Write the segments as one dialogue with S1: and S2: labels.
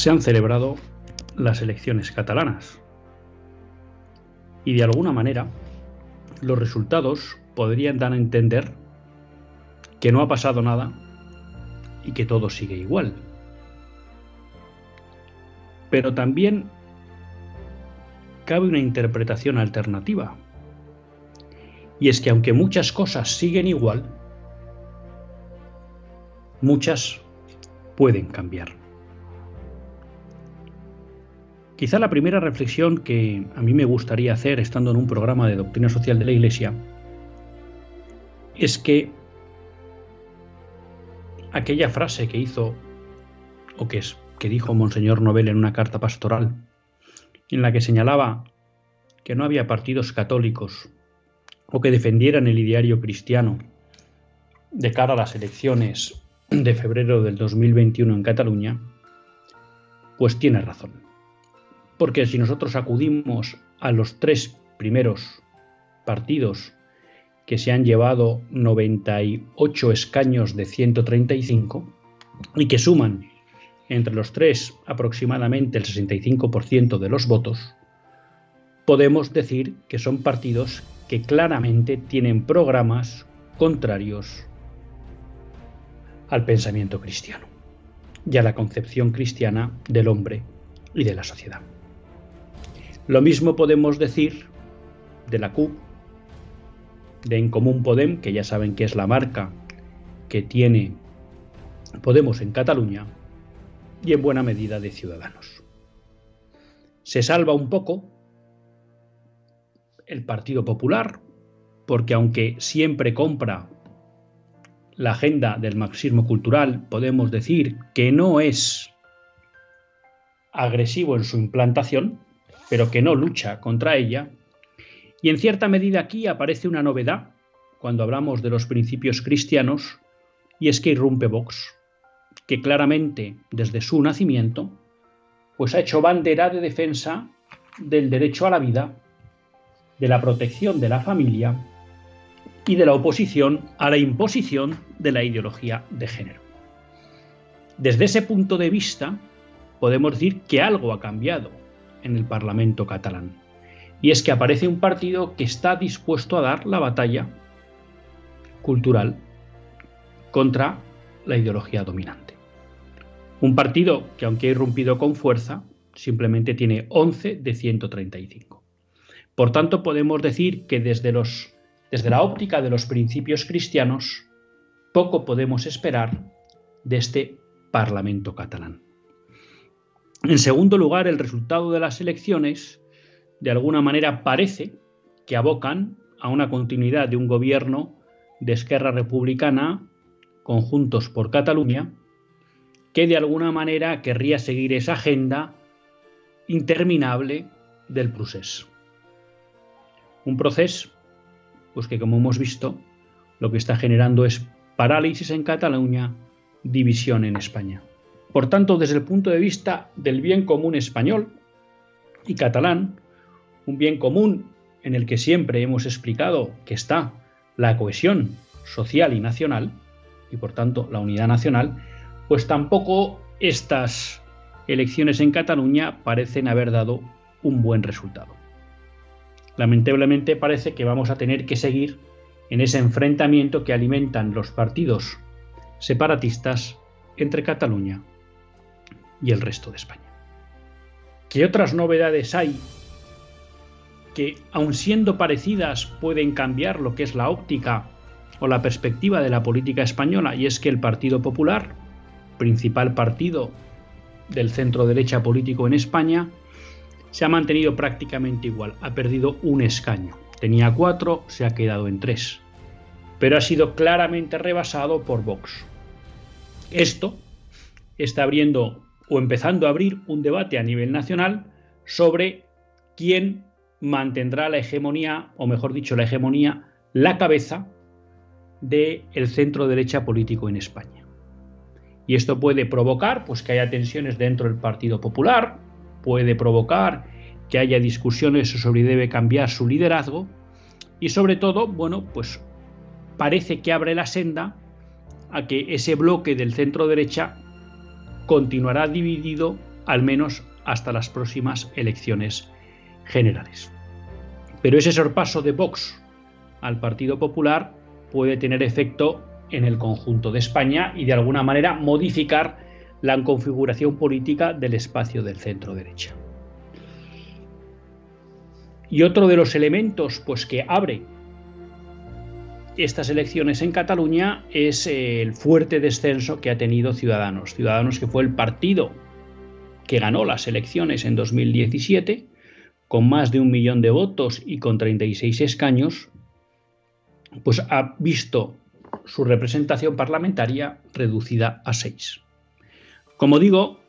S1: Se han celebrado las elecciones catalanas. Y de alguna manera, los resultados podrían dar a entender que no ha pasado nada y que todo sigue igual. Pero también cabe una interpretación alternativa. Y es que aunque muchas cosas siguen igual, muchas pueden cambiar. Quizá la primera reflexión que a mí me gustaría hacer estando en un programa de doctrina social de la Iglesia es que aquella frase que hizo o que es que dijo Monseñor Nobel en una carta pastoral en la que señalaba que no había partidos católicos o que defendieran el ideario cristiano de cara a las elecciones de febrero del 2021 en Cataluña, pues tiene razón. Porque si nosotros acudimos a los tres primeros partidos que se han llevado 98 escaños de 135 y que suman entre los tres aproximadamente el 65% de los votos, podemos decir que son partidos que claramente tienen programas contrarios al pensamiento cristiano y a la concepción cristiana del hombre y de la sociedad. Lo mismo podemos decir de la CUP, de En Común Podem, que ya saben que es la marca que tiene Podemos en Cataluña, y en buena medida de Ciudadanos. Se salva un poco el Partido Popular, porque aunque siempre compra la agenda del marxismo cultural, podemos decir que no es agresivo en su implantación, pero que no lucha contra ella. Y en cierta medida aquí aparece una novedad cuando hablamos de los principios cristianos, y es que irrumpe Vox, que claramente desde su nacimiento, pues ha hecho bandera de defensa del derecho a la vida, de la protección de la familia y de la oposición a la imposición de la ideología de género. Desde ese punto de vista, podemos decir que algo ha cambiado en el Parlamento catalán. Y es que aparece un partido que está dispuesto a dar la batalla cultural contra la ideología dominante. Un partido que aunque ha irrumpido con fuerza, simplemente tiene 11 de 135. Por tanto, podemos decir que desde, desde la óptica de los principios cristianos, poco podemos esperar de este Parlamento catalán. En segundo lugar, el resultado de las elecciones de alguna manera parece que abocan a una continuidad de un gobierno de Esquerra Republicana, conjuntos por Cataluña, que de alguna manera querría seguir esa agenda interminable del proceso. Un proceso pues que como hemos visto, lo que está generando es parálisis en Cataluña, división en España. Por tanto, desde el punto de vista del bien común español y catalán, un bien común en el que siempre hemos explicado que está la cohesión social y nacional, y por tanto la unidad nacional, pues tampoco estas elecciones en Cataluña parecen haber dado un buen resultado. Lamentablemente parece que vamos a tener que seguir en ese enfrentamiento que alimentan los partidos separatistas entre Cataluña y el resto de España. ¿Qué otras novedades hay que, aun siendo parecidas, pueden cambiar lo que es la óptica o la perspectiva de la política española, y es que el Partido Popular, principal partido del centro derecha político en España, se ha mantenido prácticamente igual, ha perdido un escaño. Tenía cuatro, se ha quedado en tres, pero ha sido claramente rebasado por Vox. Esto está abriendo o empezando a abrir un debate a nivel nacional sobre quién mantendrá la hegemonía, o mejor dicho, la hegemonía, la cabeza del centro derecha político en España. Y esto puede provocar pues, que haya tensiones dentro del Partido Popular, puede provocar que haya discusiones sobre si debe cambiar su liderazgo y sobre todo, bueno, pues parece que abre la senda a que ese bloque del centro derecha continuará dividido al menos hasta las próximas elecciones generales. Pero ese sorpaso de Vox al Partido Popular puede tener efecto en el conjunto de España y de alguna manera modificar la configuración política del espacio del centro derecha. Y otro de los elementos pues, que abre estas elecciones en Cataluña es el fuerte descenso que ha tenido Ciudadanos. Ciudadanos que fue el partido que ganó las elecciones en 2017 con más de un millón de votos y con 36 escaños, pues ha visto su representación parlamentaria reducida a 6. Como digo,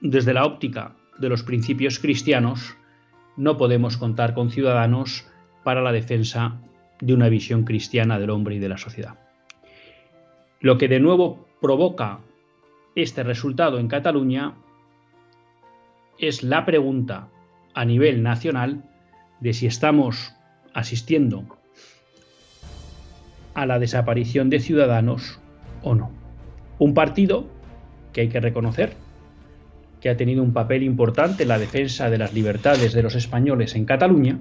S1: desde la óptica de los principios cristianos, no podemos contar con ciudadanos para la defensa de una visión cristiana del hombre y de la sociedad. Lo que de nuevo provoca este resultado en Cataluña es la pregunta a nivel nacional de si estamos asistiendo a la desaparición de ciudadanos o no. Un partido que hay que reconocer que ha tenido un papel importante en la defensa de las libertades de los españoles en Cataluña,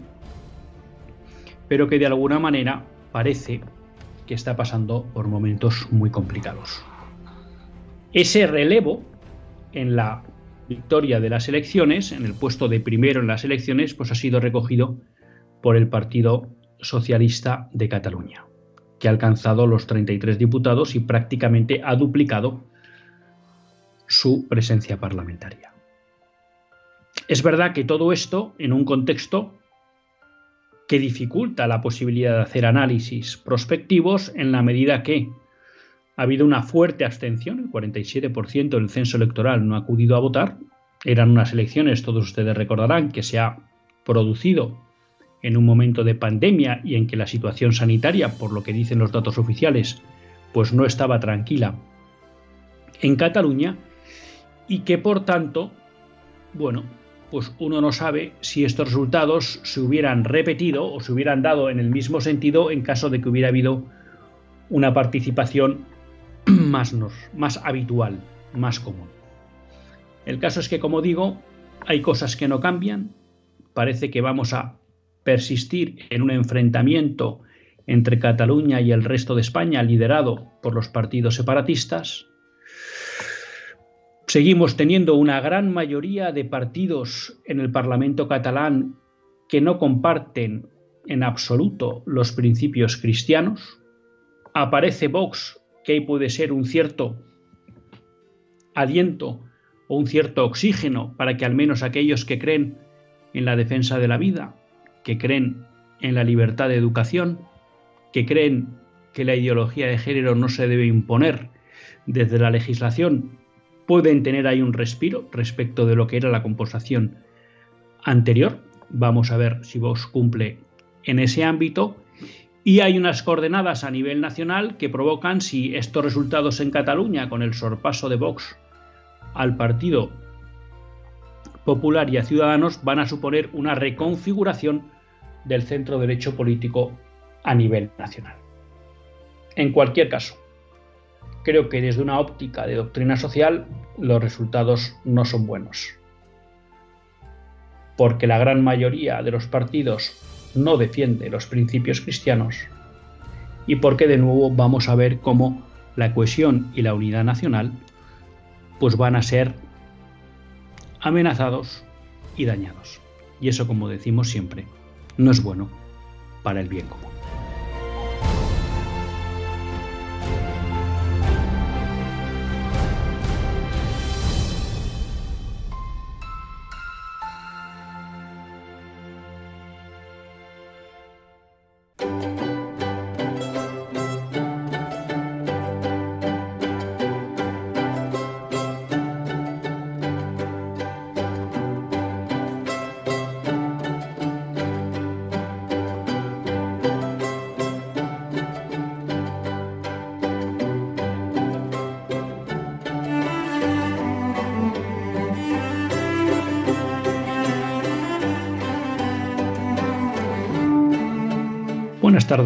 S1: pero que de alguna manera parece que está pasando por momentos muy complicados. Ese relevo en la victoria de las elecciones, en el puesto de primero en las elecciones, pues ha sido recogido por el Partido Socialista de Cataluña, que ha alcanzado los 33 diputados y prácticamente ha duplicado su presencia parlamentaria. Es verdad que todo esto en un contexto que dificulta la posibilidad de hacer análisis prospectivos en la medida que ha habido una fuerte abstención, el 47% del censo electoral no ha acudido a votar, eran unas elecciones, todos ustedes recordarán, que se ha producido en un momento de pandemia y en que la situación sanitaria, por lo que dicen los datos oficiales, pues no estaba tranquila en Cataluña y que por tanto, bueno, pues uno no sabe si estos resultados se hubieran repetido o se hubieran dado en el mismo sentido en caso de que hubiera habido una participación más, más habitual, más común. El caso es que, como digo, hay cosas que no cambian, parece que vamos a persistir en un enfrentamiento entre Cataluña y el resto de España liderado por los partidos separatistas, Seguimos teniendo una gran mayoría de partidos en el Parlamento catalán que no comparten en absoluto los principios cristianos. Aparece Vox, que puede ser un cierto aliento o un cierto oxígeno para que al menos aquellos que creen en la defensa de la vida, que creen en la libertad de educación, que creen que la ideología de género no se debe imponer desde la legislación pueden tener ahí un respiro respecto de lo que era la composición anterior. Vamos a ver si Vox cumple en ese ámbito. Y hay unas coordenadas a nivel nacional que provocan si estos resultados en Cataluña, con el sorpaso de Vox al Partido Popular y a Ciudadanos, van a suponer una reconfiguración del centro derecho político a nivel nacional. En cualquier caso, creo que desde una óptica de doctrina social los resultados no son buenos. Porque la gran mayoría de los partidos no defiende los principios cristianos y porque de nuevo vamos a ver cómo la cohesión y la unidad nacional pues van a ser amenazados y dañados. Y eso, como decimos siempre, no es bueno para el bien común.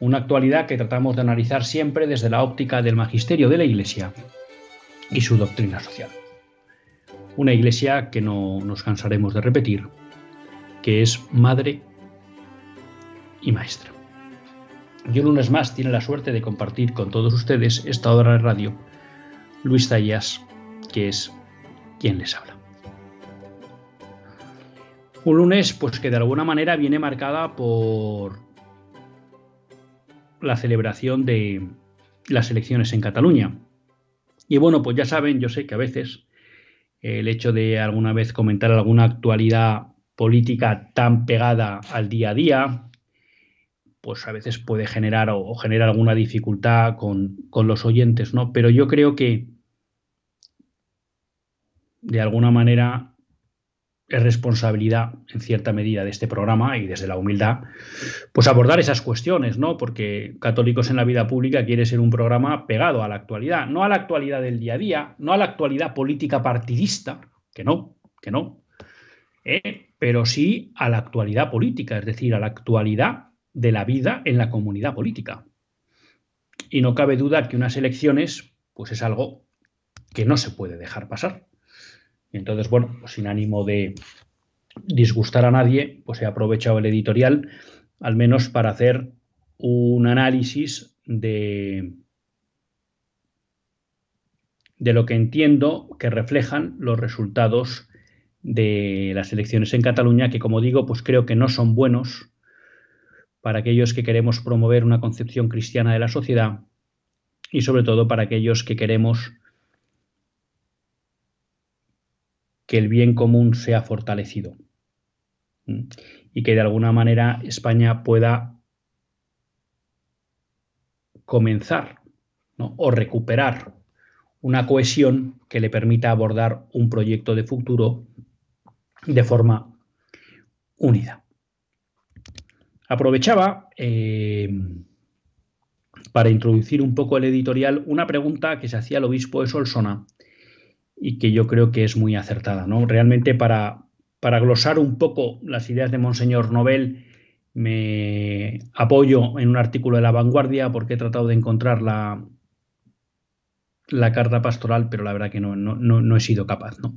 S1: Una actualidad que tratamos de analizar siempre desde la óptica del magisterio de la Iglesia y su doctrina social. Una Iglesia que no nos cansaremos de repetir, que es madre y maestra. Y un lunes más tiene la suerte de compartir con todos ustedes esta hora de radio Luis Zayas, que es quien les habla. Un lunes, pues que de alguna manera viene marcada por la celebración de las elecciones en Cataluña. Y bueno, pues ya saben, yo sé que a veces el hecho de alguna vez comentar alguna actualidad política tan pegada al día a día, pues a veces puede generar o, genera alguna dificultad con, con, los oyentes, ¿no? Pero yo creo que de alguna manera es responsabilidad, en cierta medida, de este programa y desde la humildad, pues abordar esas cuestiones, ¿no? Porque Católicos en la Vida Pública quiere ser un programa pegado a la actualidad, no a la actualidad del día a día, no a la actualidad política partidista, que no, que no, ¿eh? pero sí a la actualidad política, es decir, a la actualidad de la vida en la comunidad política. Y no cabe duda que unas elecciones, pues es algo que no se puede dejar pasar. Entonces, bueno, pues sin ánimo de disgustar a nadie, pues he aprovechado el editorial, al menos para hacer un análisis de, de lo que entiendo que reflejan los resultados de las elecciones en Cataluña, que como digo, pues creo que no son buenos para aquellos que queremos promover una concepción cristiana de la sociedad y sobre todo para aquellos que queremos que el bien común sea fortalecido y que de alguna manera España pueda comenzar o recuperar una cohesión que le permita abordar un proyecto de futuro de forma unida. Aprovechaba eh, para introducir un poco el editorial una pregunta que se hacía el obispo de Solsona y que yo creo que es muy acertada. ¿no? Realmente para, para glosar un poco las ideas de Monseñor Nobel, me apoyo en un artículo de La Vanguardia porque he tratado de encontrar la, la carta pastoral, pero la verdad que no, no, he sido capaz. ¿no?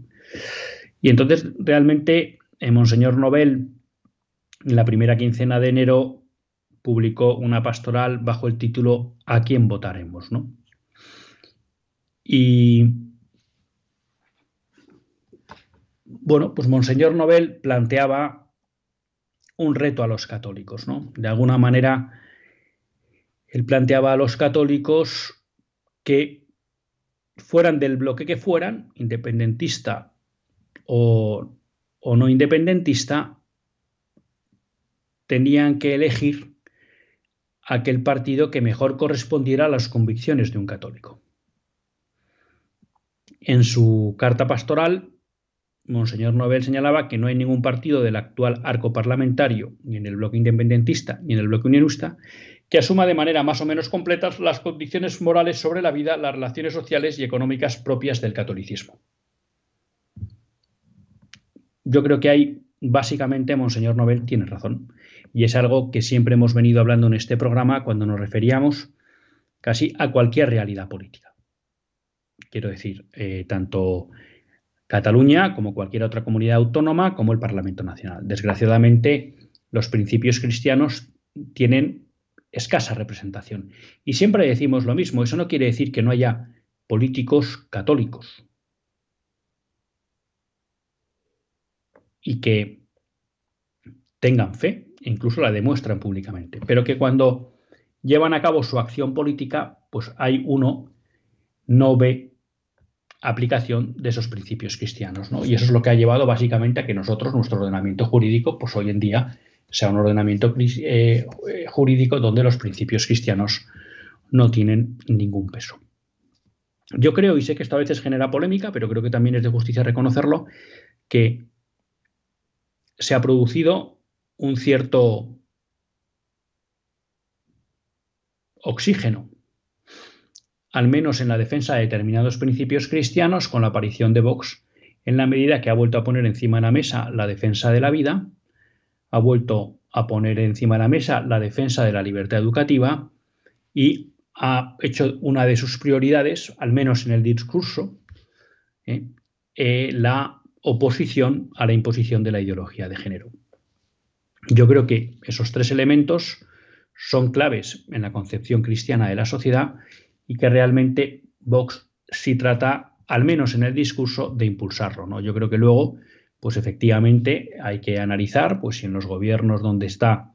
S1: Y entonces realmente eh, Monseñor Nobel, en la primera quincena de enero, publicó una pastoral bajo el título ¿A quién votaremos? ¿no? Y bueno, pues Monseñor Nobel planteaba un reto a los católicos, ¿no? De alguna manera, él planteaba a los católicos que fueran del bloque que fueran, independentista o, o no independentista, tenían que elegir aquel partido que mejor correspondiera a las convicciones de un católico. En su carta pastoral, Monseñor Nobel señalaba que no hay ningún partido del actual arco parlamentario, ni en el bloque independentista, ni en el bloque unionista, que asuma de manera más o menos completa las condiciones morales sobre la vida, las relaciones sociales y económicas propias del catolicismo. Yo creo que hay, básicamente, Monseñor Nobel tiene razón, y es algo que siempre hemos venido hablando en este programa cuando nos referíamos casi a cualquier realidad política. Quiero decir, eh, tanto Cataluña, como cualquier otra comunidad autónoma, como el Parlamento Nacional. Desgraciadamente, los principios cristianos tienen escasa representación. Y siempre decimos lo mismo, eso no quiere decir que no haya políticos católicos. Y que tengan fe, incluso la demuestran públicamente, pero que cuando llevan a cabo su acción política, pues hay uno no ve aplicación de esos principios cristianos. ¿no? Y eso es lo que ha llevado básicamente a que nosotros, nuestro ordenamiento jurídico, pues hoy en día sea un ordenamiento eh, jurídico donde los principios cristianos no tienen ningún peso. Yo creo, y sé que esto a veces genera polémica, pero creo que también es de justicia reconocerlo, que se ha producido un cierto oxígeno, al menos en la defensa de determinados principios cristianos, con la aparición de Vox, en la medida que ha vuelto a poner encima de la mesa la defensa de la vida, ha vuelto a poner encima de la mesa la defensa de la libertad educativa y ha hecho una de sus prioridades, al menos en el discurso, ¿eh? Eh, la oposición a la imposición de la ideología de género. Yo creo que esos tres elementos son claves en la concepción cristiana de la sociedad y que realmente Vox sí trata, al menos en el discurso, de impulsarlo. ¿no? Yo creo que luego, pues efectivamente hay que analizar pues, si en los gobiernos donde está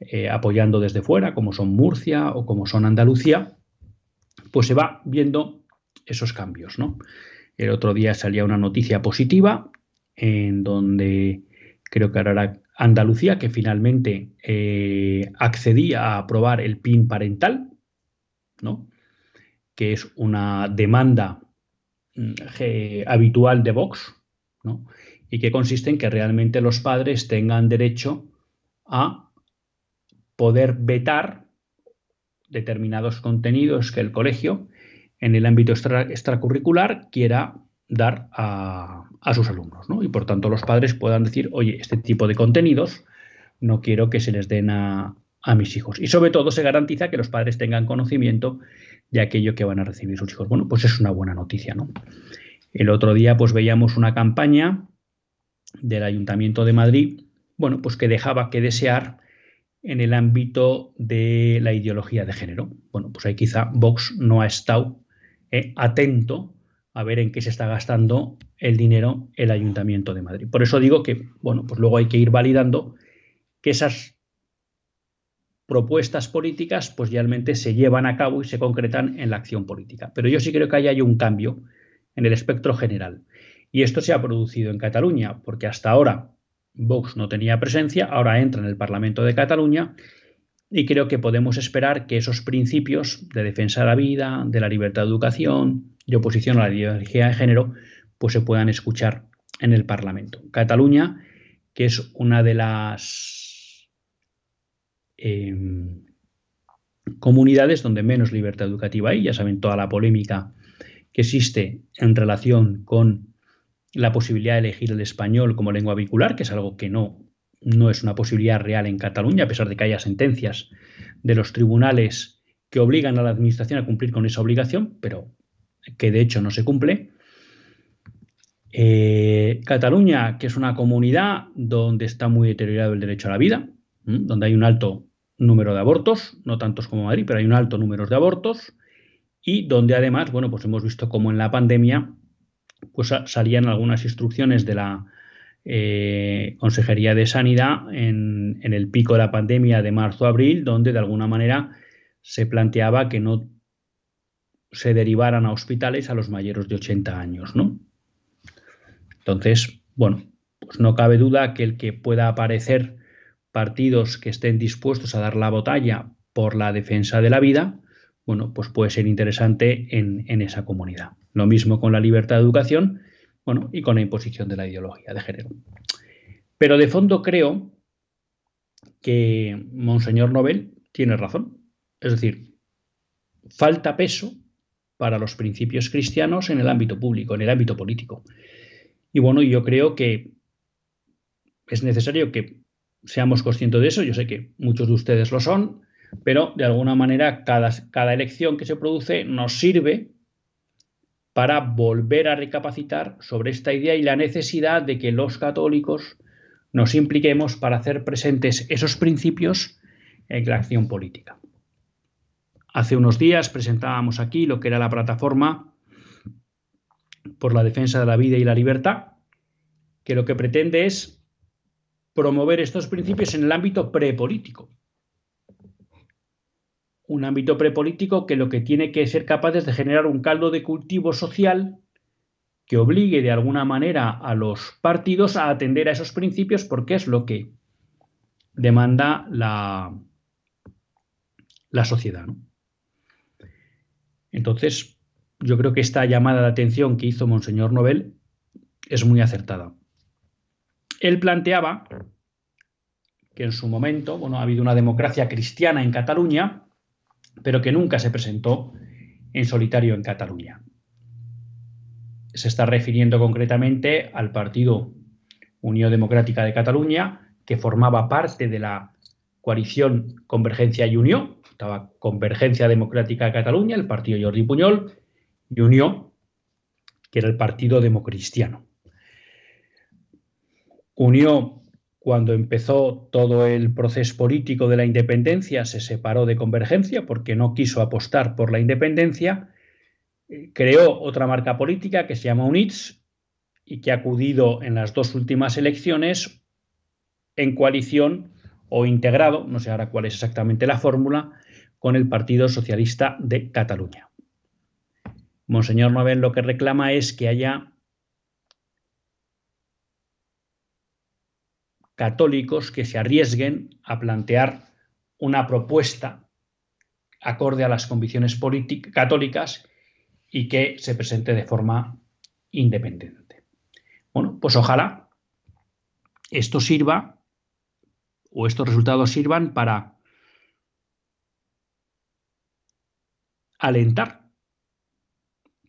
S1: eh, apoyando desde fuera, como son Murcia o como son Andalucía, pues se va viendo esos cambios. ¿no? El otro día salía una noticia positiva en donde creo que ahora era Andalucía, que finalmente eh, accedía a aprobar el PIN parental, ¿no? Que es una demanda mm, habitual de Vox, ¿no? y que consiste en que realmente los padres tengan derecho a poder vetar determinados contenidos que el colegio en el ámbito extracurricular quiera dar a, sus alumnos. ¿no? Y por tanto los padres puedan decir, oye, este tipo de contenidos no quiero que se les den a, a mis hijos. Y sobre todo se garantiza que los padres tengan conocimiento de aquello que van a recibir sus hijos. Bueno, pues es una buena noticia, ¿no? El otro día pues veíamos una campaña del Ayuntamiento de Madrid, bueno, pues que dejaba que desear en el ámbito de la ideología de género. Bueno, pues ahí quizá Vox no ha estado eh, atento a ver en qué se está gastando el dinero el Ayuntamiento de Madrid. Por eso digo que, bueno, pues luego hay que ir validando que esas propuestas políticas pues realmente se llevan a cabo y se concretan en la acción política. Pero yo sí creo que ahí hay un cambio en el espectro general. Y esto se ha producido en Cataluña, porque hasta ahora Vox no tenía presencia, ahora entra en el Parlamento de Cataluña y creo que podemos esperar que esos principios de defensa de la vida, de la libertad de educación, de oposición a la ideología de género, pues se puedan escuchar en el Parlamento. Cataluña, que es una de las em, comunidades donde menos libertad educativa hay, ya saben toda la polémica que existe en relación con la posibilidad de elegir el español como lengua vehicular, que es algo que no, no es una posibilidad real en Cataluña, a pesar de que haya sentencias de los tribunales que obligan a la Administración a cumplir con esa obligación, pero que de hecho no se cumple. Eh, Cataluña, que es una comunidad donde está muy deteriorado el derecho a la vida, donde hay un alto número de abortos, no tantos como Madrid, pero hay un alto número de abortos, y donde además, bueno, pues hemos visto como en la pandemia, pues salían algunas instrucciones de la eh, Consejería de Sanidad en, en el pico de la pandemia de marzo-abril, donde de alguna manera se planteaba que no se derivaran a hospitales a los mayores de 80 años, ¿no? Entonces, bueno, pues no cabe duda que el que pueda aparecer partidos que estén dispuestos a dar la batalla por la defensa de la vida, bueno, pues puede ser interesante en, esa comunidad. Lo mismo con la libertad de educación, bueno, y con la imposición de la ideología de género. Pero de fondo creo que Monseñor Nobel tiene razón. Es decir, falta peso para los principios cristianos en el ámbito público, en el ámbito político. Y bueno, yo creo que es necesario que seamos conscientes de eso. Yo sé que muchos de ustedes lo son, pero de alguna manera cada, cada elección que se produce nos sirve para volver a recapacitar sobre esta idea y la necesidad de que los católicos nos impliquemos para hacer presentes esos principios en la acción política. Hace unos días presentábamos aquí lo que era la plataforma por la defensa de la vida y la libertad, que lo que pretende es promover estos principios en el ámbito prepolítico. Un ámbito prepolítico que lo que tiene que ser capaz es de generar un caldo de cultivo social que obligue de alguna manera a los partidos a atender a esos principios porque es lo que demanda la, la sociedad. Entonces, yo creo que esta llamada de atención que hizo Monseñor Nobel es muy acertada. Él planteaba que en su momento, bueno, ha habido una democracia cristiana en Cataluña, pero que nunca se presentó en solitario en Cataluña. Se está refiriendo concretamente al Partido Unión Democrática de Cataluña, que formaba parte de la coalición Convergencia y Unión, estaba Convergencia Democrática de Cataluña, el partido Jordi Puñol, y Unión, que era el partido democristiano. Unión cuando empezó todo el proceso político de la independencia, se separó de Convergencia porque no quiso apostar por la independencia, eh, creó otra marca política que se llama UNITS y que ha acudido en las dos últimas elecciones en coalición o integrado, no sé ahora cuál es exactamente la fórmula, con el Partido Socialista de Cataluña. Monseñor Nobel lo que reclama es que haya católicos que se arriesguen a plantear una propuesta acorde a las convicciones católicas y que se presente de forma independiente. Bueno, pues ojalá esto sirva o estos resultados sirvan para alentar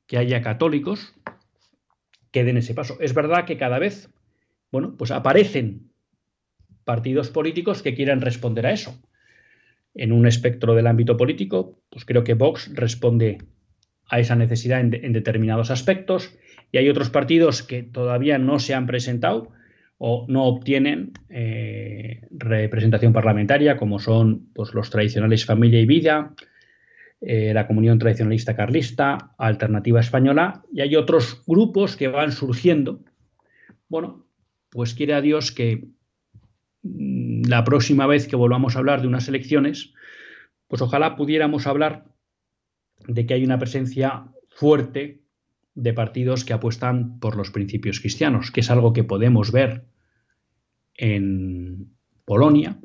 S1: que haya católicos que den ese paso. Es verdad que cada vez, bueno, pues aparecen partidos políticos que quieran responder a eso. En un espectro del ámbito político, pues creo que Vox responde a esa necesidad en, determinados aspectos y hay otros partidos que todavía no se han presentado o no obtienen eh, representación parlamentaria, como son pues, los tradicionales Familia y Vida, eh, la Comunión Tradicionalista Carlista, Alternativa Española, y hay otros grupos que van surgiendo. Bueno, pues quiere Dios que la próxima vez que volvamos a hablar de unas elecciones, pues ojalá pudiéramos hablar de que hay una presencia fuerte de partidos que apuestan por los principios cristianos, que es algo que podemos ver en Polonia,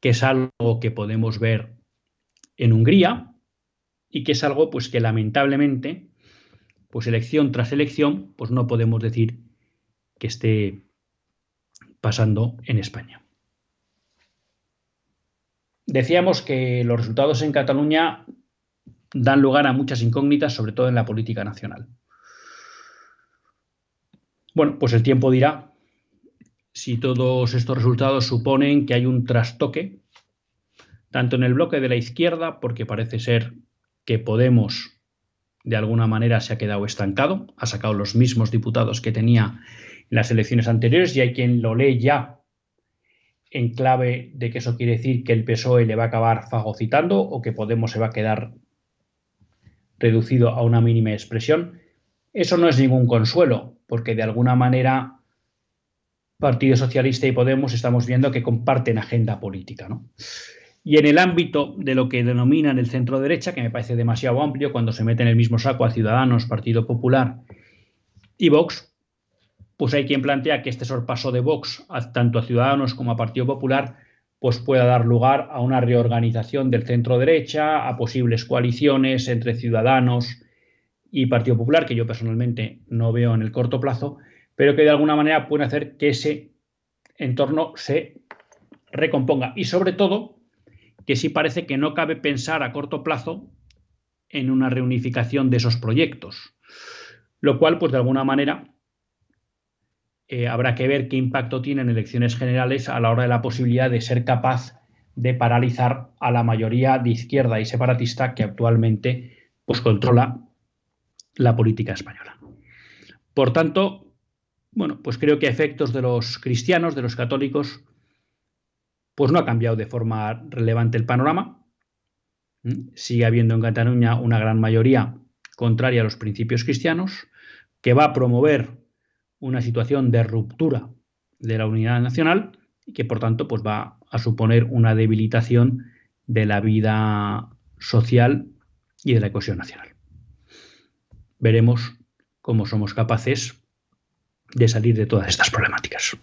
S1: que es algo que podemos ver en Hungría y que es algo pues que lamentablemente pues elección tras elección pues no podemos decir que esté pasando en España. Decíamos que los resultados en Cataluña dan lugar a muchas incógnitas, sobre todo en la política nacional. Bueno, pues el tiempo dirá si todos estos resultados suponen que hay un trastoque, tanto en el bloque de la izquierda, porque parece ser que Podemos de alguna manera se ha quedado estancado, ha sacado los mismos diputados que tenía en las elecciones anteriores y hay quien lo lee ya en clave de que eso quiere decir que el PSOE le va a acabar fagocitando o que Podemos se va a quedar reducido a una mínima expresión. Eso no es ningún consuelo, porque de alguna manera Partido Socialista y Podemos estamos viendo que comparten agenda política. Y en el ámbito de lo que denominan el centro derecha, que me parece demasiado amplio cuando se mete en el mismo saco a Ciudadanos, Partido Popular y Vox, pues hay quien plantea que este sorpaso de Vox, tanto a Ciudadanos como a Partido Popular, pues pueda dar lugar a una reorganización del centro derecha, a posibles coaliciones entre Ciudadanos y Partido Popular, que yo personalmente no veo en el corto plazo, pero que de alguna manera pueden hacer que ese entorno se recomponga. Y sobre todo, que sí parece que no cabe pensar a corto plazo en una reunificación de esos proyectos, lo cual, pues de alguna manera, eh, habrá que ver qué impacto tiene en elecciones generales a la hora de la posibilidad de ser capaz de paralizar a la mayoría de izquierda y separatista que actualmente pues, controla la política española. Por tanto, bueno, pues creo que a efectos de los cristianos, de los católicos, pues no ha cambiado de forma relevante el panorama. ¿Mm? Sigue habiendo en Cataluña una gran mayoría contraria a los principios cristianos, que va a promover una situación de ruptura de la unidad nacional y que por tanto pues va a suponer una debilitación de la vida social y de la cohesión nacional. Veremos cómo somos capaces de salir de todas estas problemáticas.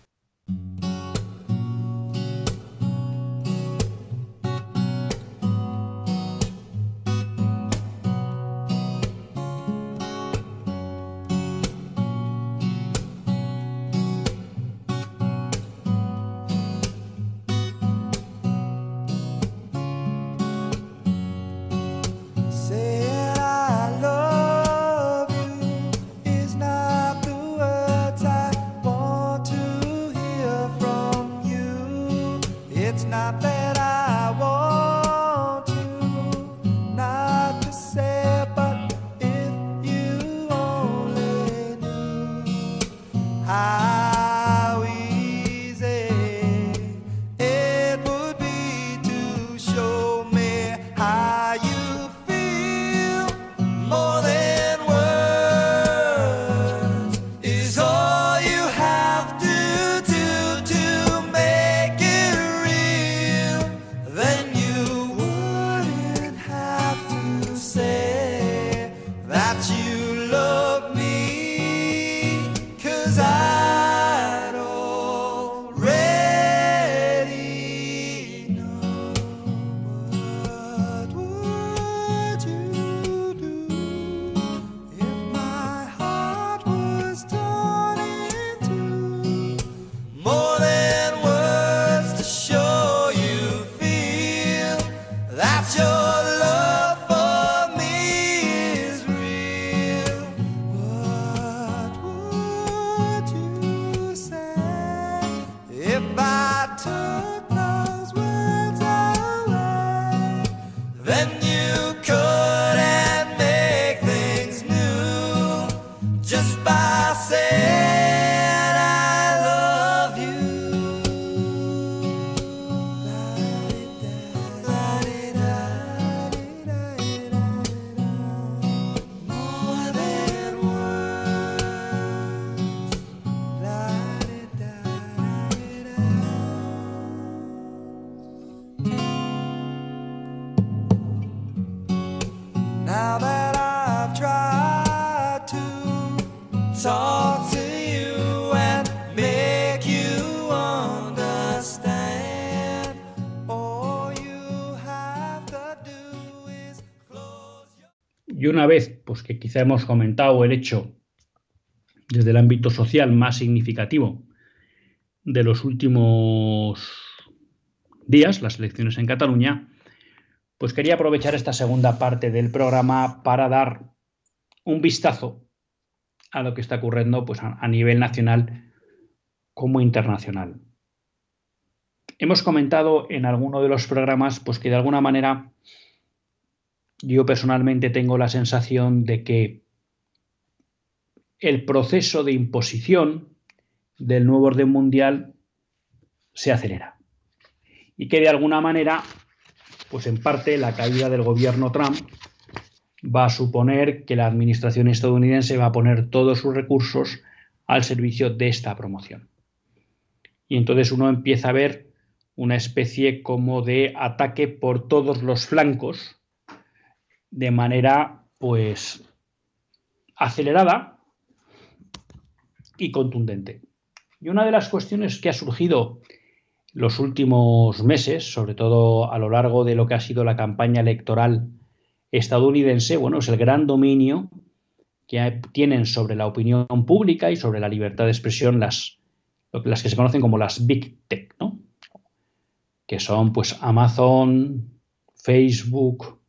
S1: Una vez pues, que quizá hemos comentado el hecho desde el ámbito social más significativo de los últimos días, las elecciones en Cataluña, pues quería aprovechar esta segunda parte del programa para dar un vistazo a lo que está ocurriendo pues, a, nivel nacional como internacional. Hemos comentado en alguno de los programas pues, que de alguna manera yo personalmente tengo la sensación de que el proceso de imposición del nuevo orden mundial se acelera. Y que de alguna manera, pues en parte la caída del gobierno Trump va a suponer que la administración estadounidense va a poner todos sus recursos al servicio de esta promoción. Y entonces uno empieza a ver una especie como de ataque por todos los flancos de manera pues acelerada y contundente. Y una de las cuestiones que ha surgido los últimos meses, sobre todo a lo largo de lo que ha sido la campaña electoral estadounidense, bueno, es el gran dominio que tienen sobre la opinión pública y sobre la libertad de expresión las, las que se conocen como las Big Tech, ¿no? que son pues Amazon, Facebook,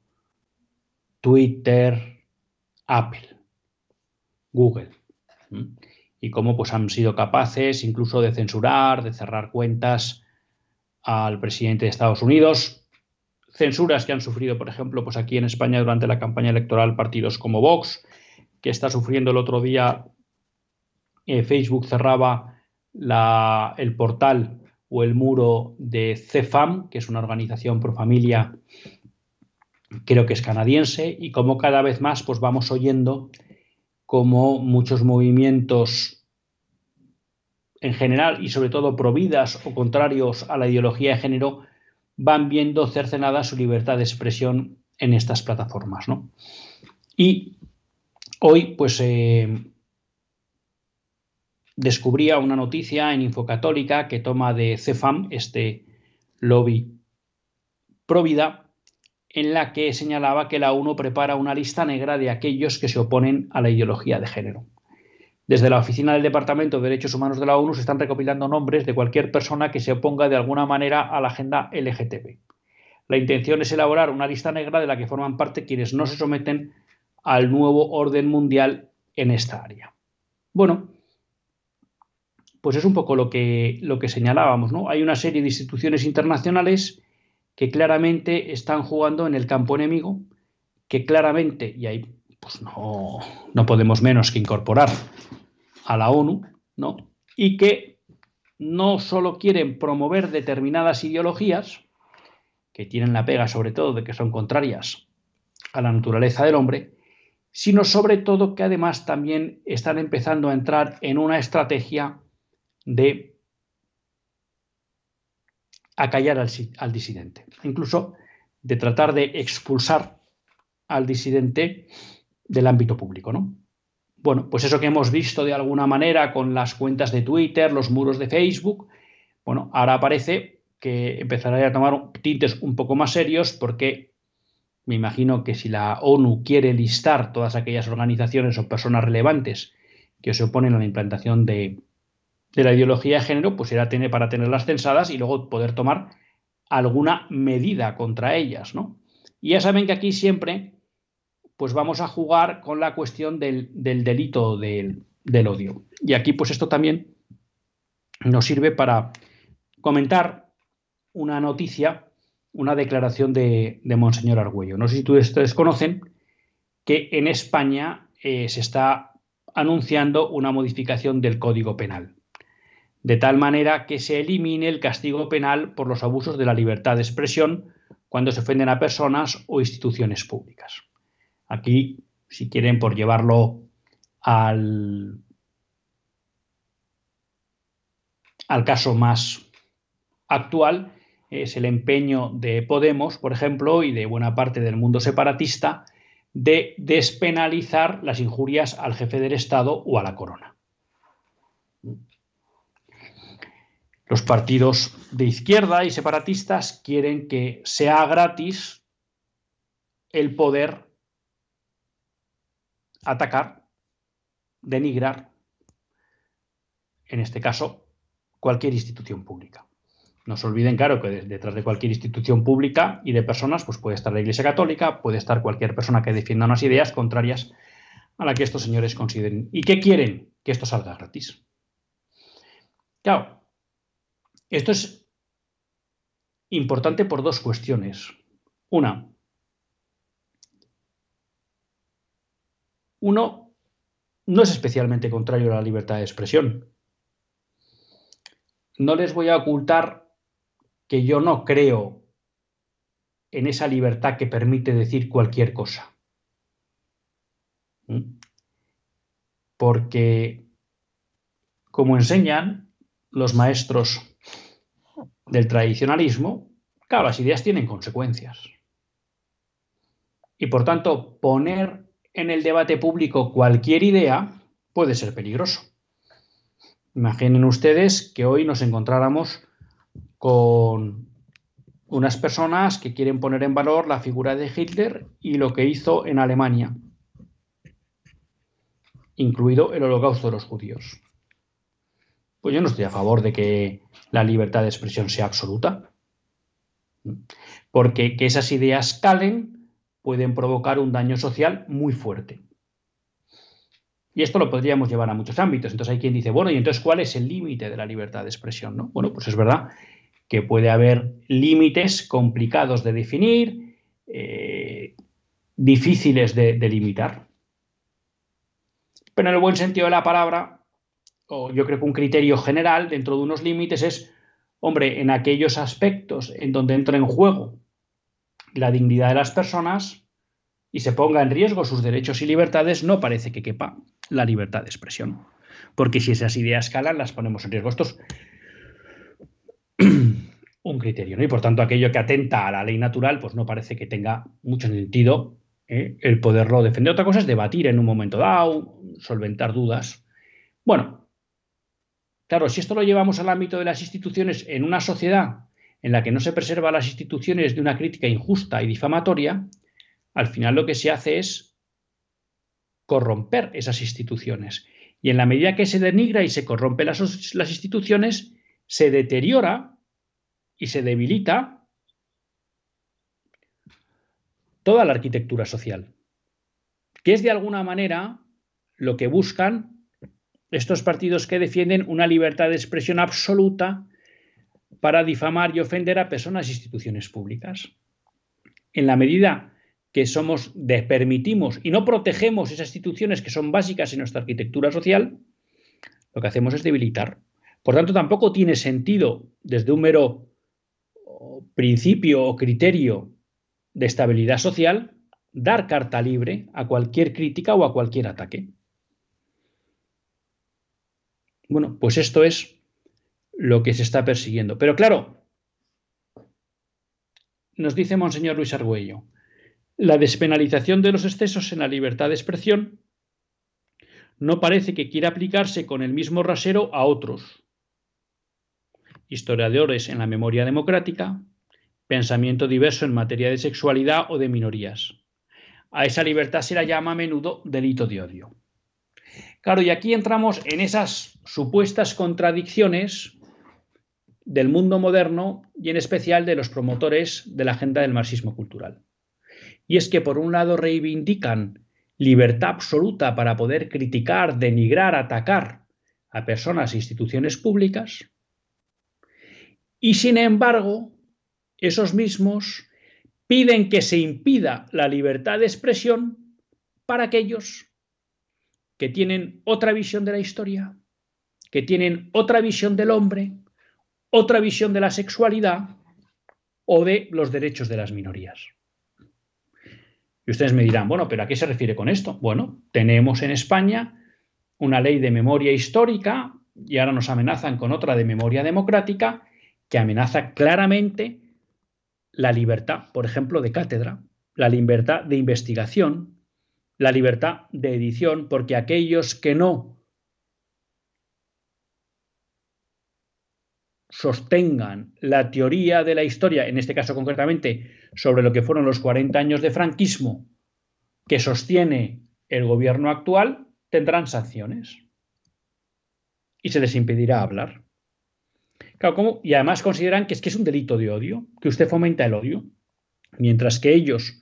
S1: Twitter, Apple, Google. Y cómo pues, han sido capaces incluso de censurar, de cerrar cuentas al presidente de Estados Unidos. Censuras que han sufrido, por ejemplo, pues aquí en España durante la campaña electoral partidos como Vox, que está sufriendo el otro día, eh, Facebook cerraba la, el portal o el muro de CEFAM, que es una organización pro familia creo que es canadiense, y como cada vez más pues vamos oyendo como muchos movimientos en general y sobre todo providas o contrarios a la ideología de género van viendo cercenada su libertad de expresión en estas plataformas. ¿no? Y hoy pues eh, descubría una noticia en Infocatólica que toma de CEFAM, este lobby Provida, en la que señalaba que la ONU prepara una lista negra de aquellos que se oponen a la ideología de género. Desde la oficina del Departamento de Derechos Humanos de la ONU se están recopilando nombres de cualquier persona que se oponga de alguna manera a la agenda LGTB. La intención es elaborar una lista negra de la que forman parte quienes no se someten al nuevo orden mundial en esta área. Bueno, pues es un poco lo que, lo que señalábamos, ¿no? Hay una serie de instituciones internacionales que claramente están jugando en el campo enemigo, que claramente, y ahí pues no, no podemos menos que incorporar a la ONU, ¿no? Y que no solo quieren promover determinadas ideologías, que tienen la pega sobre todo de que son contrarias a la naturaleza del hombre, sino sobre todo que además también están empezando a entrar en una estrategia de acallar al, al disidente, incluso de tratar de expulsar al disidente del ámbito público, ¿no? Bueno, pues eso que hemos visto de alguna manera con las cuentas de Twitter, los muros de Facebook, bueno, ahora parece que empezará a tomar tintes un poco más serios porque me imagino que si la ONU quiere listar todas aquellas organizaciones o personas relevantes que se oponen a la implantación de, de la ideología de género, pues era tener, para tenerlas censadas y luego poder tomar alguna medida contra ellas, ¿no? Y ya saben que aquí siempre, pues vamos a jugar con la cuestión del, delito del, odio. Y aquí, pues esto también nos sirve para comentar una noticia, una declaración de, Monseñor Argüello. No sé si ustedes conocen que en España eh, se está anunciando una modificación del Código Penal de tal manera que se elimine el castigo penal por los abusos de la libertad de expresión cuando se ofenden a personas o instituciones públicas. Aquí, si quieren, por llevarlo al, al caso más actual, es el empeño de Podemos, por ejemplo, y de buena parte del mundo separatista, de despenalizar las injurias al jefe del Estado o a la corona. Los partidos de izquierda y separatistas quieren que sea gratis el poder atacar, denigrar, en este caso, cualquier institución pública. No se olviden, claro, que detrás de cualquier institución pública y de personas, pues puede estar la Iglesia Católica, puede estar cualquier persona que defienda unas ideas contrarias a la que estos señores consideren. ¿Y qué quieren? Que esto salga gratis. Claro, esto es importante por dos cuestiones. Una, uno no es especialmente contrario a la libertad de expresión. No les voy a ocultar que yo no creo en esa libertad que permite decir cualquier cosa. ¿Mm? Porque, como enseñan los maestros del tradicionalismo, claro, las ideas tienen consecuencias. Y por tanto, poner en el debate público cualquier idea puede ser peligroso. Imaginen ustedes que hoy nos encontráramos con unas personas que quieren poner en valor la figura de Hitler y lo que hizo en Alemania, incluido el holocausto de los judíos. Pues yo no estoy a favor de que la libertad de expresión sea absoluta, porque que esas ideas calen pueden provocar un daño social muy fuerte. Y esto lo podríamos llevar a muchos ámbitos. Entonces hay quien dice, bueno, ¿y entonces cuál es el límite de la libertad de expresión? ¿no? Bueno, pues es verdad que puede haber límites complicados de definir, eh, difíciles de, de limitar. Pero en el buen sentido de la palabra, o yo creo que un criterio general dentro de unos límites es, hombre, en aquellos aspectos en donde entra en juego la dignidad de las personas y se ponga en riesgo sus derechos y libertades, no parece que quepa la libertad de expresión. Porque si esas ideas calan, las ponemos en riesgo. Esto es un criterio. Y por tanto, aquello que atenta a la ley natural, pues no parece que tenga mucho sentido ¿eh? el poderlo defender. Otra cosa es debatir en un momento dado, solventar dudas. Bueno, claro, si esto lo llevamos al ámbito de las instituciones en una sociedad en la que no se preserva las instituciones de una crítica injusta y difamatoria, al final lo que se hace es corromper esas instituciones. Y en la medida que se denigra y se corrompe las, las instituciones, se deteriora y se debilita toda la arquitectura social, que es de alguna manera lo que buscan estos partidos que defienden una libertad de expresión absoluta para difamar y ofender a personas e instituciones públicas. En la medida que somos de, permitimos y no protegemos esas instituciones que son básicas en nuestra arquitectura social, lo que hacemos es debilitar. Por tanto, tampoco tiene sentido desde un mero principio o criterio de estabilidad social, dar carta libre a cualquier crítica o a cualquier ataque. Bueno, pues esto es lo que se está persiguiendo. Pero claro, nos dice Monseñor Luis Argüello, la despenalización de los excesos en la libertad de expresión no parece que quiera aplicarse con el mismo rasero a otros. Historiadores en la memoria democrática, pensamiento diverso en materia de sexualidad o de minorías. A esa libertad se la llama a menudo delito de odio. Claro, y aquí entramos en esas supuestas contradicciones del mundo moderno y en especial de los promotores de la agenda del marxismo cultural. Y es que por un lado reivindican libertad absoluta para poder criticar, denigrar, atacar a personas e instituciones públicas, y sin embargo esos mismos piden que se impida la libertad de expresión para aquellos que tienen otra visión de la historia, que tienen otra visión del hombre, otra visión de la sexualidad o de los derechos de las minorías. Y ustedes me dirán, bueno, pero ¿a qué se refiere con esto? Bueno, tenemos en España una ley de memoria histórica y ahora nos amenazan con otra de memoria democrática que amenaza claramente la libertad, por ejemplo, de cátedra, la libertad de investigación, la libertad de edición, porque aquellos que no sostengan la teoría de la historia, en este caso concretamente sobre lo que fueron los 40 años de franquismo, que sostiene el gobierno actual tendrán sanciones. Y se les impedirá hablar. Y además consideran que es que es un delito de odio, que usted fomenta el odio, mientras que ellos,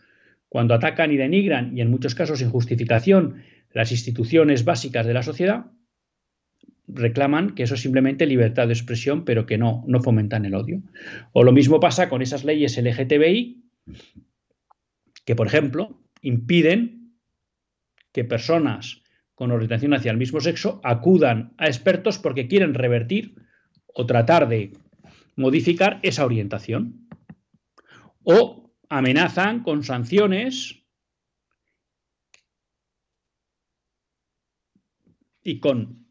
S1: cuando atacan y denigran, y en muchos casos sin justificación, las instituciones básicas de la sociedad, reclaman que eso es simplemente libertad de expresión, pero que no, no fomentan el odio. O lo mismo pasa con esas leyes LGTBI, que, por ejemplo, impiden que personas con orientación hacia el mismo sexo acudan a expertos porque quieren revertir o tratar de modificar esa orientación. O amenazan con sanciones y con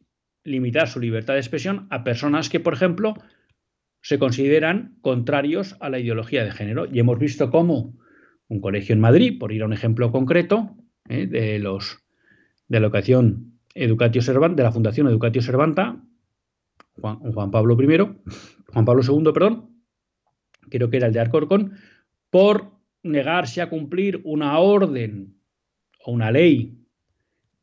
S1: limitar su libertad de expresión a personas que, por ejemplo, se consideran contrarios a la ideología de género. Y hemos visto cómo un colegio en Madrid, por ir a un ejemplo concreto, ¿eh? de los de la educación Educatio Servanta, de la Fundación Educatio Servanta, Juan, Juan, Pablo I, Juan Pablo II, perdón, creo que era el de Arcorcón, por negarse a cumplir una orden o una ley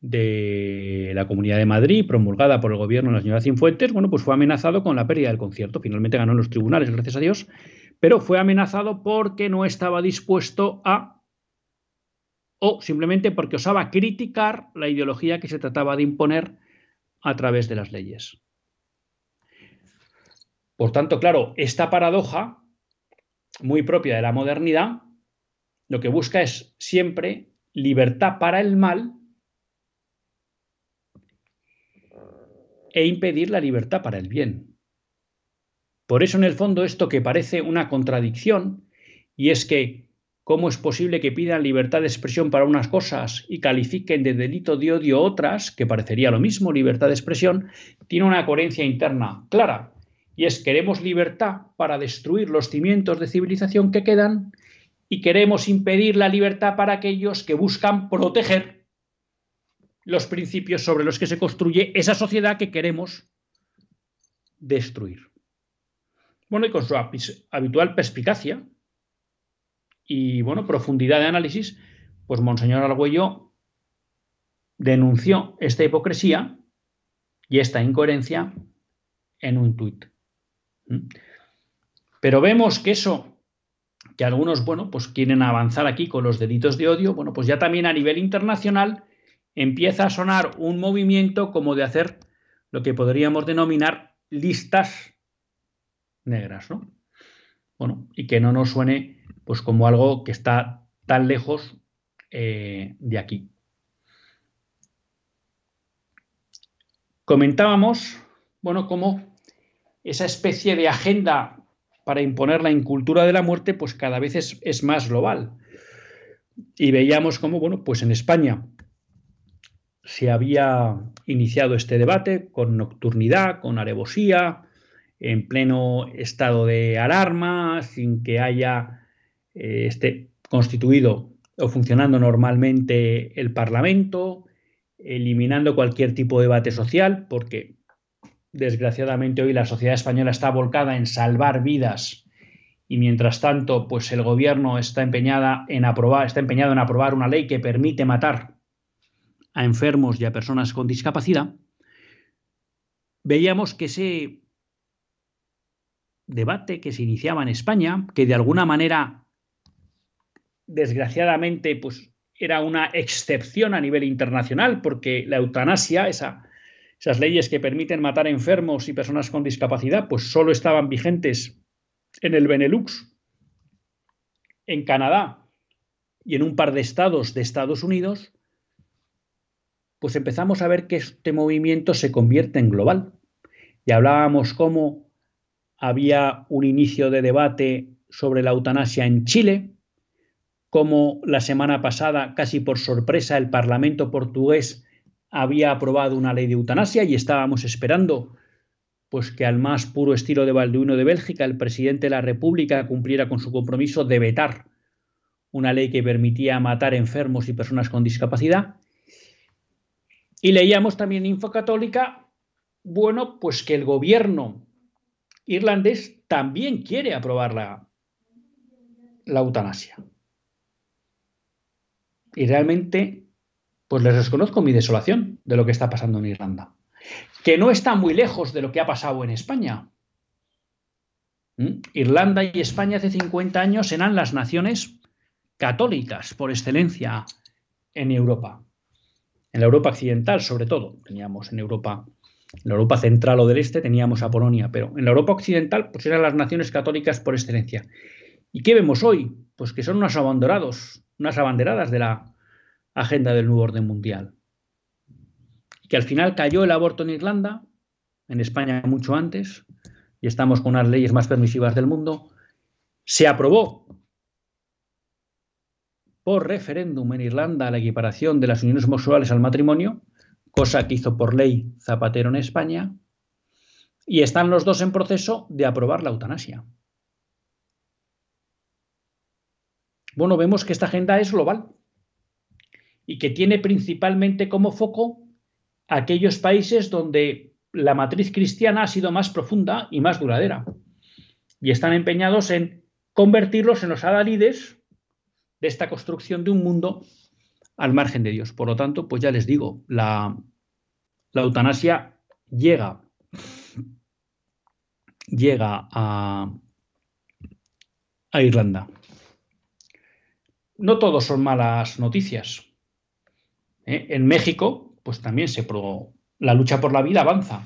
S1: de la Comunidad de Madrid, promulgada por el gobierno de la señora Cienfuentes, bueno, pues fue amenazado con la pérdida del concierto. Finalmente ganó en los tribunales, gracias a Dios, pero fue amenazado porque no estaba dispuesto a, o simplemente porque osaba criticar la ideología que se trataba de imponer a través de las leyes. Por tanto, claro, esta paradoja, muy propia de la modernidad, lo que busca es siempre libertad para el mal e impedir la libertad para el bien. Por eso, en el fondo, esto que parece una contradicción, y es que, ¿cómo es posible que pidan libertad de expresión para unas cosas y califiquen de delito de odio otras, que parecería lo mismo, libertad de expresión, tiene una coherencia interna clara, y es queremos libertad para destruir los cimientos de civilización que quedan y queremos impedir la libertad para aquellos que buscan proteger los principios sobre los que se construye esa sociedad que queremos destruir. Bueno, y con su habitual perspicacia y bueno, profundidad de análisis, pues Monseñor Argüello denunció esta hipocresía y esta incoherencia en un tuit. Pero vemos que eso, que algunos, bueno, pues quieren avanzar aquí con los delitos de odio, bueno, pues ya también a nivel internacional empieza a sonar un movimiento como de hacer lo que podríamos denominar listas negras, ¿no? Bueno, y que no nos suene pues como algo que está tan lejos eh, de aquí. Comentábamos, bueno, cómo esa especie de agenda para imponer la incultura de la muerte, pues cada vez es, es más global. Y veíamos cómo, bueno, pues en España se había iniciado este debate con nocturnidad, con alevosía, en pleno estado de alarma, sin que haya esté constituido o funcionando normalmente el Parlamento, eliminando cualquier tipo de debate social, porque desgraciadamente hoy la sociedad española está volcada en salvar vidas. Y mientras tanto, pues el gobierno está empeñada en aprobar, está empeñado en aprobar una ley que permite matar a enfermos y a personas con discapacidad, veíamos que ese debate que se iniciaba en España, que de alguna manera, desgraciadamente, pues era una excepción a nivel internacional, porque la eutanasia, esas leyes que permiten matar enfermos y personas con discapacidad, pues solo estaban vigentes en el Benelux, en Canadá y en un par de estados de Estados Unidos, pues empezamos a ver que este movimiento se convierte en global. Y hablábamos cómo había un inicio de debate sobre la eutanasia en Chile, cómo la semana pasada, casi por sorpresa, el Parlamento portugués había aprobado una ley de eutanasia y estábamos esperando pues que al más puro estilo de Balduino de Bélgica, el presidente de la República cumpliera con su compromiso de vetar una ley que permitía matar enfermos y personas con discapacidad. Y leíamos también Infocatólica, bueno, pues que el gobierno irlandés también quiere aprobar la, la eutanasia. Y realmente pues les reconozco mi desolación de lo que está pasando en Irlanda, que no está muy lejos de lo que ha pasado en España. ¿Mm? Irlanda y España hace 50 años eran las naciones católicas por excelencia en Europa. En la Europa occidental, sobre todo. Teníamos en Europa, en la Europa central o del este, teníamos a Polonia, pero en la Europa occidental, pues eran las naciones católicas por excelencia. ¿Y qué vemos hoy? Pues que son unos abanderados, unas abanderadas de la agenda del nuevo orden mundial. Que al final cayó el aborto en Irlanda, en España mucho antes, y estamos con unas leyes más permisivas del mundo. Se aprobó por referéndum en Irlanda la equiparación de las uniones homosexuales al matrimonio, cosa que hizo por ley Zapatero en España, y están los dos en proceso de aprobar la eutanasia. Bueno, vemos que esta agenda es global y que tiene principalmente como foco aquellos países donde la matriz cristiana ha sido más profunda y más duradera. Y están empeñados en convertirlos en los adalides de esta construcción de un mundo al margen de Dios. Por lo tanto, pues ya les digo, la, la eutanasia llega, llega a, a Irlanda. No todos son malas noticias. ¿eh? En México, pues también se pro... la lucha por la vida avanza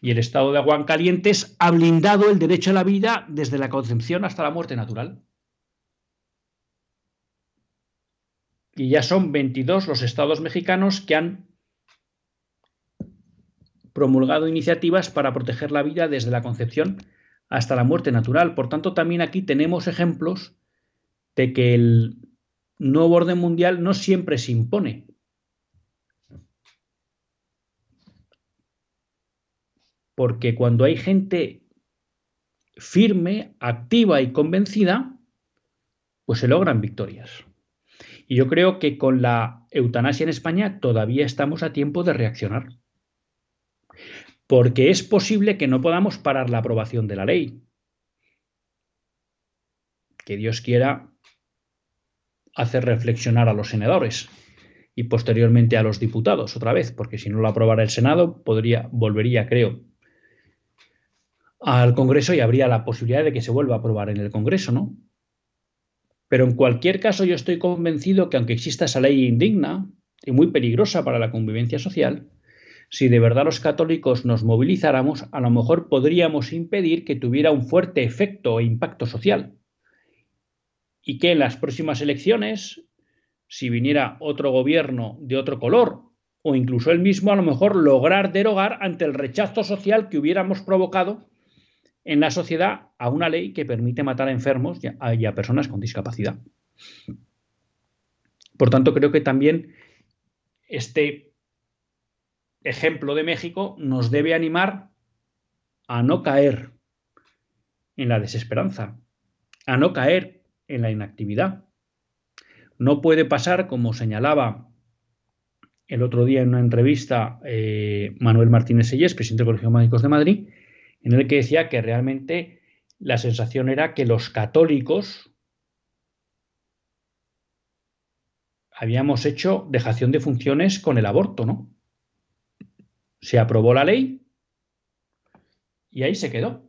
S1: y el estado de Aguascalientes ha blindado el derecho a la vida desde la concepción hasta la muerte natural. Y ya son 22 los estados mexicanos que han promulgado iniciativas para proteger la vida desde la concepción hasta la muerte natural. Por tanto, también aquí tenemos ejemplos de que el nuevo orden mundial no siempre se impone, porque cuando hay gente firme, activa y convencida, pues se logran victorias. Y yo creo que con la eutanasia en España todavía estamos a tiempo de reaccionar. Porque es posible que no podamos parar la aprobación de la ley. Que Dios quiera hacer reflexionar a los senadores y posteriormente a los diputados otra vez, porque si no lo aprobara el Senado, podría, volvería, creo, al Congreso y habría la posibilidad de que se vuelva a aprobar en el Congreso, ¿no? Pero en cualquier caso yo estoy convencido que aunque exista esa ley indigna y muy peligrosa para la convivencia social, si de verdad los católicos nos movilizáramos, a lo mejor podríamos impedir que tuviera un fuerte efecto e impacto social. Y que en las próximas elecciones, si viniera otro gobierno de otro color, o incluso él mismo, a lo mejor lograr derogar ante el rechazo social que hubiéramos provocado en la sociedad a una ley que permite matar a enfermos y a, personas con discapacidad. Por tanto, creo que también este ejemplo de México nos debe animar a no caer en la desesperanza, a no caer en la inactividad. No puede pasar, como señalaba el otro día en una entrevista eh, Manuel Martínez Sellés, presidente del Colegio de Médicos de Madrid, en el que decía que realmente la sensación era que los católicos habíamos hecho dejación de funciones con el aborto, ¿no? Se aprobó la ley y ahí se quedó.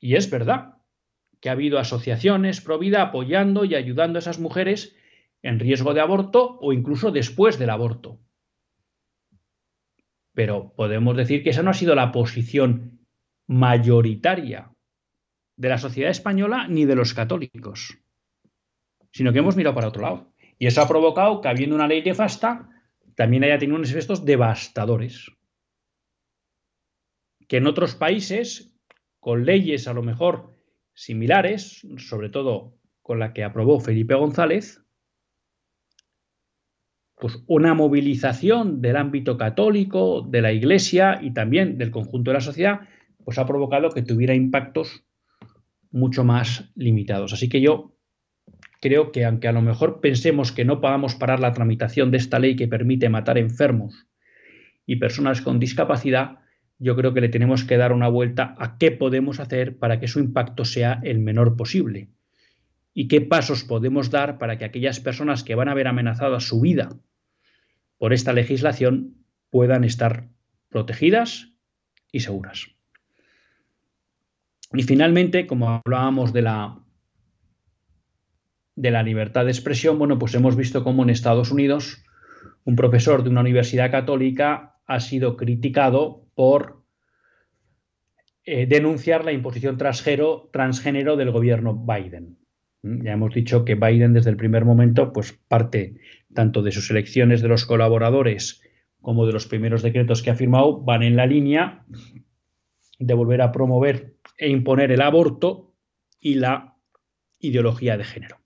S1: Y es verdad que ha habido asociaciones pro vida apoyando y ayudando a esas mujeres en riesgo de aborto o incluso después del aborto. Pero podemos decir que esa no ha sido la posición mayoritaria de la sociedad española ni de los católicos, sino que hemos mirado para otro lado. Y eso ha provocado que, habiendo una ley de fasta, también haya tenido unos efectos devastadores. Que en otros países, con leyes a lo mejor similares, sobre todo con la que aprobó Felipe González, pues una movilización del ámbito católico, de la Iglesia y también del conjunto de la sociedad pues ha provocado que tuviera impactos mucho más limitados. Así que yo creo que aunque a lo mejor pensemos que no podamos parar la tramitación de esta ley que permite matar enfermos y personas con discapacidad, yo creo que le tenemos que dar una vuelta a qué podemos hacer para que su impacto sea el menor posible y qué pasos podemos dar para que aquellas personas que van a ver amenazada su vida por esta legislación puedan estar protegidas y seguras. Y finalmente, como hablábamos de la, de la libertad de expresión, bueno, pues hemos visto cómo en Estados Unidos un profesor de una universidad católica ha sido criticado por eh, denunciar la imposición transgénero, transgénero del gobierno Biden. Mm, ya hemos dicho que Biden desde el primer momento, pues parte tanto de sus elecciones de los colaboradores como de los primeros decretos que ha firmado, van en la línea de volver a promover e imponer el aborto y la ideología de género.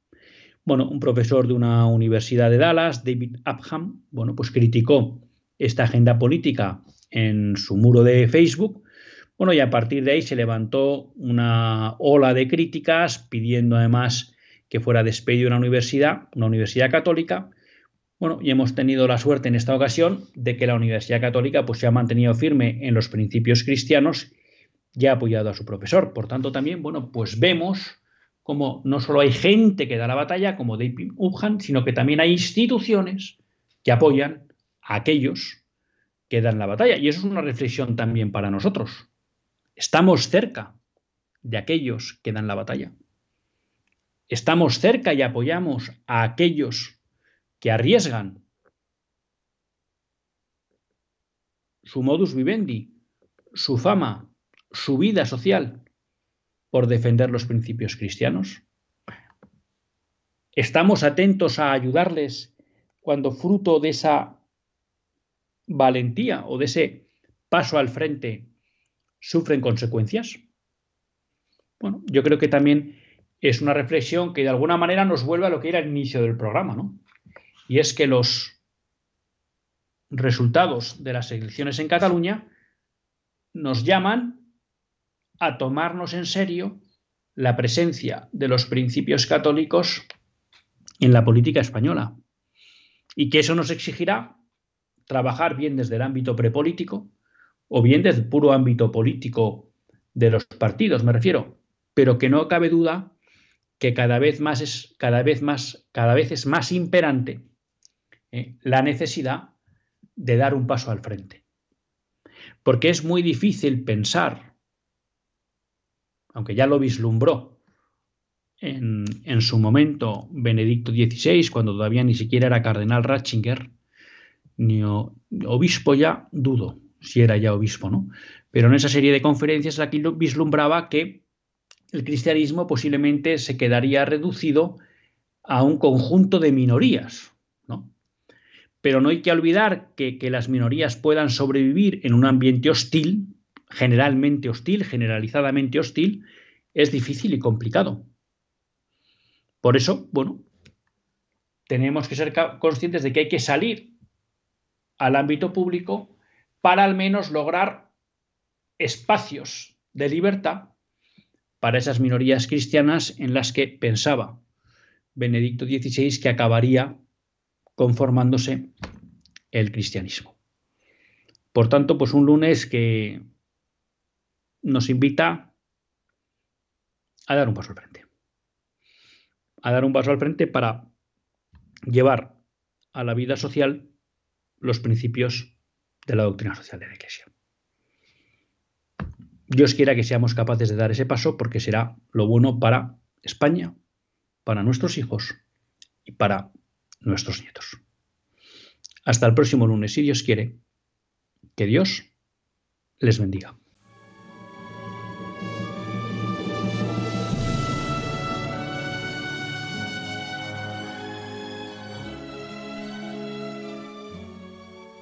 S1: Bueno, un profesor de una universidad de Dallas, David Upham, bueno, pues criticó esta agenda política en su muro de Facebook. Bueno, y a partir de ahí se levantó una ola de críticas pidiendo además que fuera despedido de una universidad, una universidad católica. Bueno, y hemos tenido la suerte en esta ocasión de que la Universidad Católica pues, se ha mantenido firme en los principios cristianos y ha apoyado a su profesor. Por tanto, también, bueno, pues vemos como no solo hay gente que da la batalla, como David Uphan, sino que también hay instituciones que apoyan a aquellos que dan la batalla. Y eso es una reflexión también para nosotros. Estamos cerca de aquellos que dan la batalla. Estamos cerca y apoyamos a aquellos que arriesgan su modus vivendi, su fama, su vida social por defender los principios cristianos? ¿Estamos atentos a ayudarles cuando fruto de esa valentía o de ese paso al frente sufren consecuencias? Bueno, yo creo que también es una reflexión que de alguna manera nos vuelve a lo que era el inicio del programa, ¿no? Y es que los resultados de las elecciones en Cataluña nos llaman a tomarnos en serio la presencia de los principios católicos en la política española y que eso nos exigirá trabajar bien desde el ámbito prepolítico o bien desde el puro ámbito político de los partidos, me refiero, pero que no cabe duda que cada vez más es cada vez más cada vez es más imperante eh, la necesidad de dar un paso al frente. Porque es muy difícil pensar aunque ya lo vislumbró en, su momento Benedicto XVI, cuando todavía ni siquiera era cardenal Ratzinger, ni obispo ya, dudo si era ya obispo, ¿no? Pero en esa serie de conferencias aquí vislumbraba que el cristianismo posiblemente se quedaría reducido a un conjunto de minorías, ¿no? Pero no hay que olvidar que, que las minorías puedan sobrevivir en un ambiente hostil, generalmente hostil, generalizadamente hostil, es difícil y complicado. Por eso, bueno, tenemos que ser conscientes de que hay que salir al ámbito público para al menos lograr espacios de libertad para esas minorías cristianas en las que pensaba Benedicto XVI que acabaría conformándose el cristianismo. Por tanto, pues un lunes que nos invita a dar un paso al frente. A dar un paso al frente para llevar a la vida social los principios de la doctrina social de la Iglesia. Dios quiera que seamos capaces de dar ese paso porque será lo bueno para España, para nuestros hijos y para nuestros nietos. Hasta el próximo lunes, si Dios quiere. Que Dios les bendiga.